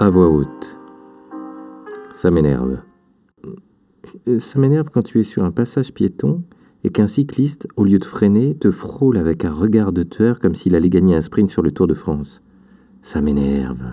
À voix haute. Ça m'énerve. Ça m'énerve quand tu es sur un passage piéton et qu'un cycliste, au lieu de freiner, te frôle avec un regard de tueur comme s'il allait gagner un sprint sur le Tour de France. Ça m'énerve.